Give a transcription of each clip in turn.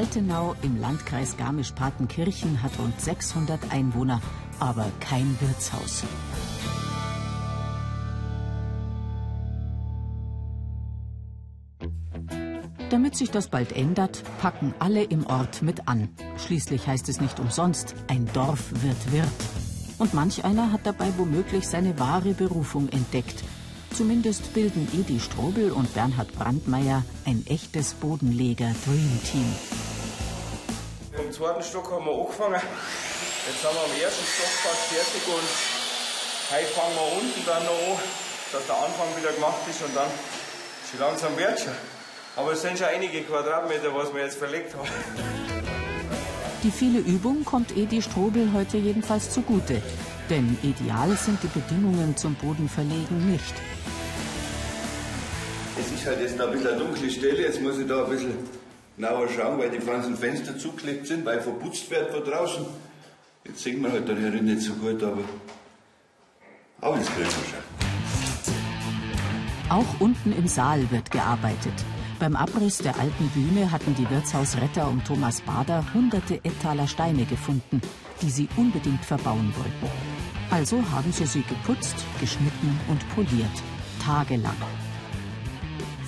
Altenau im Landkreis Garmisch-Partenkirchen hat rund 600 Einwohner, aber kein Wirtshaus. Damit sich das bald ändert, packen alle im Ort mit an. Schließlich heißt es nicht umsonst, ein Dorf wird Wirt. Und manch einer hat dabei womöglich seine wahre Berufung entdeckt. Zumindest bilden Edi Strobel und Bernhard Brandmeier ein echtes Bodenleger-Dream Team. Im zweiten Stock haben wir angefangen. Jetzt sind wir am ersten Stock fast fertig und heute fangen wir unten dann noch an, dass der Anfang wieder gemacht ist und dann schon langsam wird schon. Aber es sind schon einige Quadratmeter, was wir jetzt verlegt haben. Die viele Übung kommt Edi Strobel heute jedenfalls zugute. Denn ideal sind die Bedingungen zum Bodenverlegen nicht. Es ist halt jetzt ein bisschen eine dunkle Stelle, jetzt muss ich da ein bisschen genauer schauen, weil die ganzen Fenster zugeklebt sind, weil verputzt wird von draußen. Jetzt sehen wir halt da herin nicht so gut, aber, aber das kriegen wir schon. Auch unten im Saal wird gearbeitet. Beim Abriss der alten Bühne hatten die Wirtshausretter um Thomas Bader hunderte Ettaler Steine gefunden, die sie unbedingt verbauen wollten. Also haben sie sie geputzt, geschnitten und poliert. Tagelang.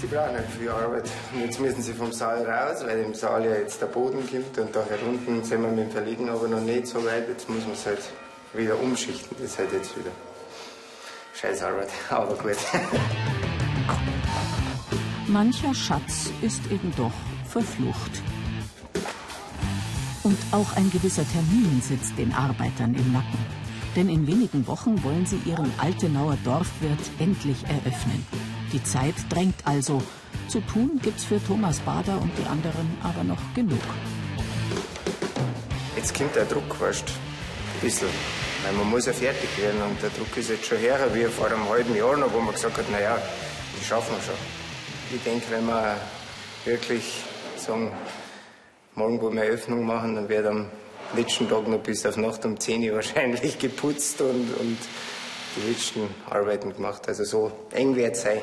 Sie brauchen halt viel Arbeit. Und jetzt müssen sie vom Saal raus, weil im Saal ja jetzt der Boden kommt und da herunten sind wir mit dem Verlegen aber noch nicht so weit. Jetzt muss man es halt wieder umschichten. Das ist halt jetzt wieder Scheißarbeit, aber gut. Mancher Schatz ist eben doch verflucht. Und auch ein gewisser Termin sitzt den Arbeitern im Nacken. Denn in wenigen Wochen wollen sie ihren Altenauer Dorfwirt endlich eröffnen. Die Zeit drängt also. Zu tun gibt's für Thomas Bader und die anderen aber noch genug. Jetzt kommt der Druck, weißt ein bisschen. Weil man muss ja fertig werden und der Druck ist jetzt schon her, wie vor einem halben Jahr noch, wo man gesagt hat, naja, das schaffen wir schon. Ich denke, wenn wir wirklich sagen, morgen wollen wir Eröffnung machen, dann wird am letzten Tag noch bis auf Nacht um 10 Uhr wahrscheinlich geputzt und, und die letzten Arbeiten gemacht. Also so eng wird es sein.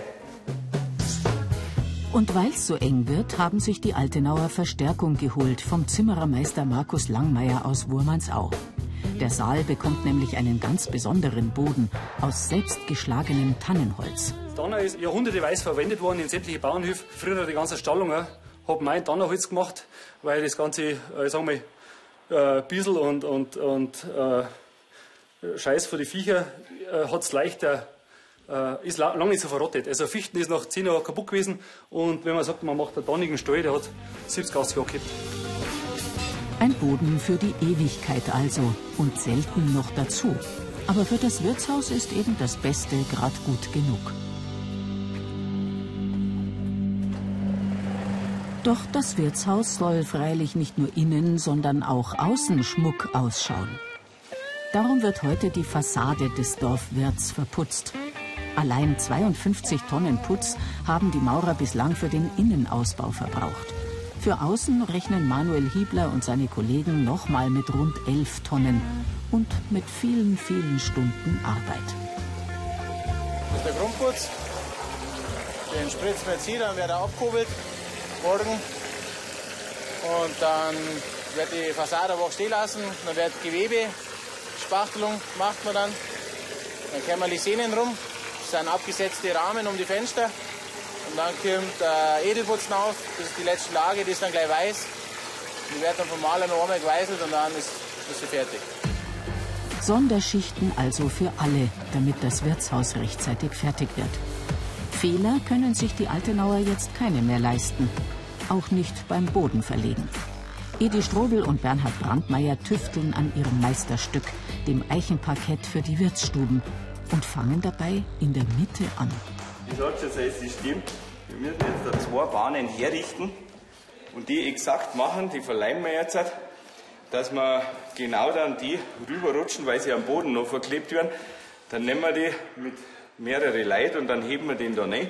Und weil es so eng wird, haben sich die Altenauer Verstärkung geholt vom Zimmerermeister Markus Langmeier aus Wurmansau. Der Saal bekommt nämlich einen ganz besonderen Boden aus selbstgeschlagenem Tannenholz. Donner ist jahrhunderteweise verwendet worden in sämtliche Bauernhöfe. Früher die ganze Stallung hat mein Donnerholz gemacht, weil das ganze, äh, sagen wir, äh, Biesel und, und, und äh, Scheiß für die Viecher äh, hat es leichter, äh, ist la lange nicht so verrottet. Also Fichten ist nach 10 Jahren kaputt gewesen und wenn man sagt, man macht einen donnigen Stall, der hat 70 Jahre gehabt. Ein Boden für die Ewigkeit also und selten noch dazu. Aber für das Wirtshaus ist eben das Beste gerade gut genug. Doch das Wirtshaus soll freilich nicht nur innen, sondern auch außen Schmuck ausschauen. Darum wird heute die Fassade des Dorfwirts verputzt. Allein 52 Tonnen Putz haben die Maurer bislang für den Innenausbau verbraucht. Für außen rechnen Manuel Hiebler und seine Kollegen nochmal mit rund 11 Tonnen und mit vielen, vielen Stunden Arbeit. Das ist der Grundputz. Den spritzen wir jetzt hier, dann wird er abgehobelt morgen. Und dann wird die Fassade Woche stehen lassen. Dann wird Gewebespachtelung macht man dann. Dann kämen die Sehnen rum. Das sind abgesetzte Rahmen um die Fenster. Und dann kommt äh, Edelputz auf, das ist die letzte Lage, die ist dann gleich weiß. Die wird dann vom Maler noch einmal geweißelt und dann ist, ist sie fertig. Sonderschichten also für alle, damit das Wirtshaus rechtzeitig fertig wird. Fehler können sich die Altenauer jetzt keine mehr leisten. Auch nicht beim Bodenverlegen. Edi Strobel und Bernhard Brandmeier tüfteln an ihrem Meisterstück, dem Eichenparkett für die Wirtsstuben, und fangen dabei in der Mitte an. Ich sage schon, es stimmt. Wir müssen jetzt da zwei Bahnen herrichten und die exakt machen, die verleihen wir jetzt, dass wir genau dann die rüberrutschen, weil sie am Boden noch verklebt werden. Dann nehmen wir die mit mehreren Leuten und dann heben wir den da rein.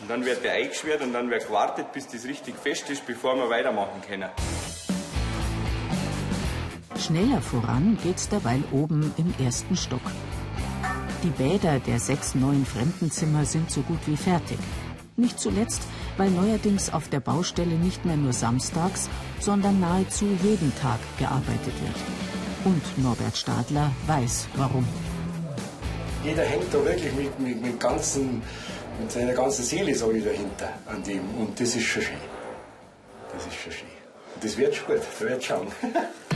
Und dann wird der eingeschwert und dann wird gewartet, bis das richtig fest ist, bevor wir weitermachen können. Schneller voran geht's derweil oben im ersten Stock. Die Bäder der sechs neuen Fremdenzimmer sind so gut wie fertig. Nicht zuletzt, weil neuerdings auf der Baustelle nicht mehr nur samstags, sondern nahezu jeden Tag gearbeitet wird. Und Norbert Stadler weiß warum. Jeder hängt da wirklich mit, mit, mit, ganzen, mit seiner ganzen Seele so dahinter an dem. Und das ist schon schön. Das ist schon schön. Das wird schon gut, da wird schauen.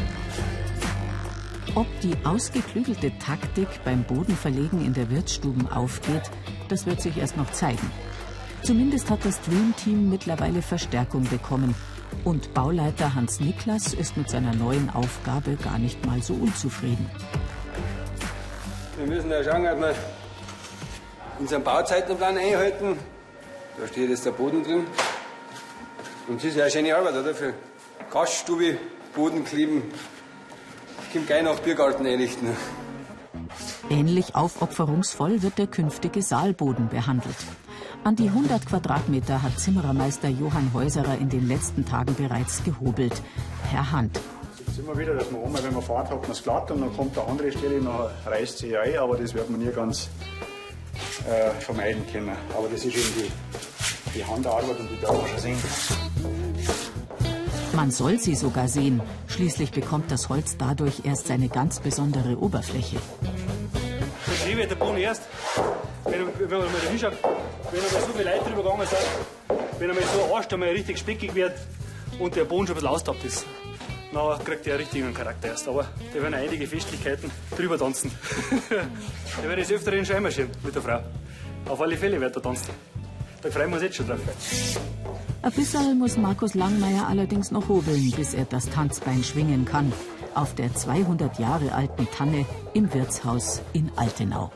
Ob die ausgeklügelte Taktik beim Bodenverlegen in der Wirtsstuben aufgeht, das wird sich erst noch zeigen. Zumindest hat das Dream Team mittlerweile Verstärkung bekommen. Und Bauleiter Hans Niklas ist mit seiner neuen Aufgabe gar nicht mal so unzufrieden. Wir müssen ja schauen, dass wir unseren Bauzeitenplan einhalten. Da steht jetzt der Boden drin. Und das ist ja eine schöne Arbeit? Für Gaststube, Boden kleben. Kommt gleich nach Biergarten einrichten. Ähnlich aufopferungsvoll wird der künftige Saalboden behandelt. An die 100 Quadratmeter hat Zimmerermeister Johann Häuserer in den letzten Tagen bereits gehobelt. Per Hand. Jetzt immer wieder, dass man einmal, wenn man fährt, hat man es glatt und dann kommt eine andere Stelle, dann reißt sie ein, aber das wird man nie ganz äh, vermeiden können. Aber das ist eben die, die Handarbeit und die darf man schon sehen. Man soll sie sogar sehen. Schließlich bekommt das Holz dadurch erst seine ganz besondere Oberfläche. Beschrieben wird der Boden erst, wenn, wenn man mal hinschaut, wenn einmal so viele Leute drüber gegangen sind, wenn einmal so ein Arsch einmal richtig speckig wird und der Boden schon ein bisschen austaubt ist, dann kriegt der richtigen Charakter erst. Aber da werden einige Festlichkeiten drüber tanzen. da werde ich das öfteren schon einmarschieren mit der Frau. Auf alle Fälle wird er tanzen. Da freuen wir uns jetzt schon drauf. Ein bisschen muss Markus Langmeier allerdings noch hobeln, bis er das Tanzbein schwingen kann. Auf der 200 Jahre alten Tanne im Wirtshaus in Altenau.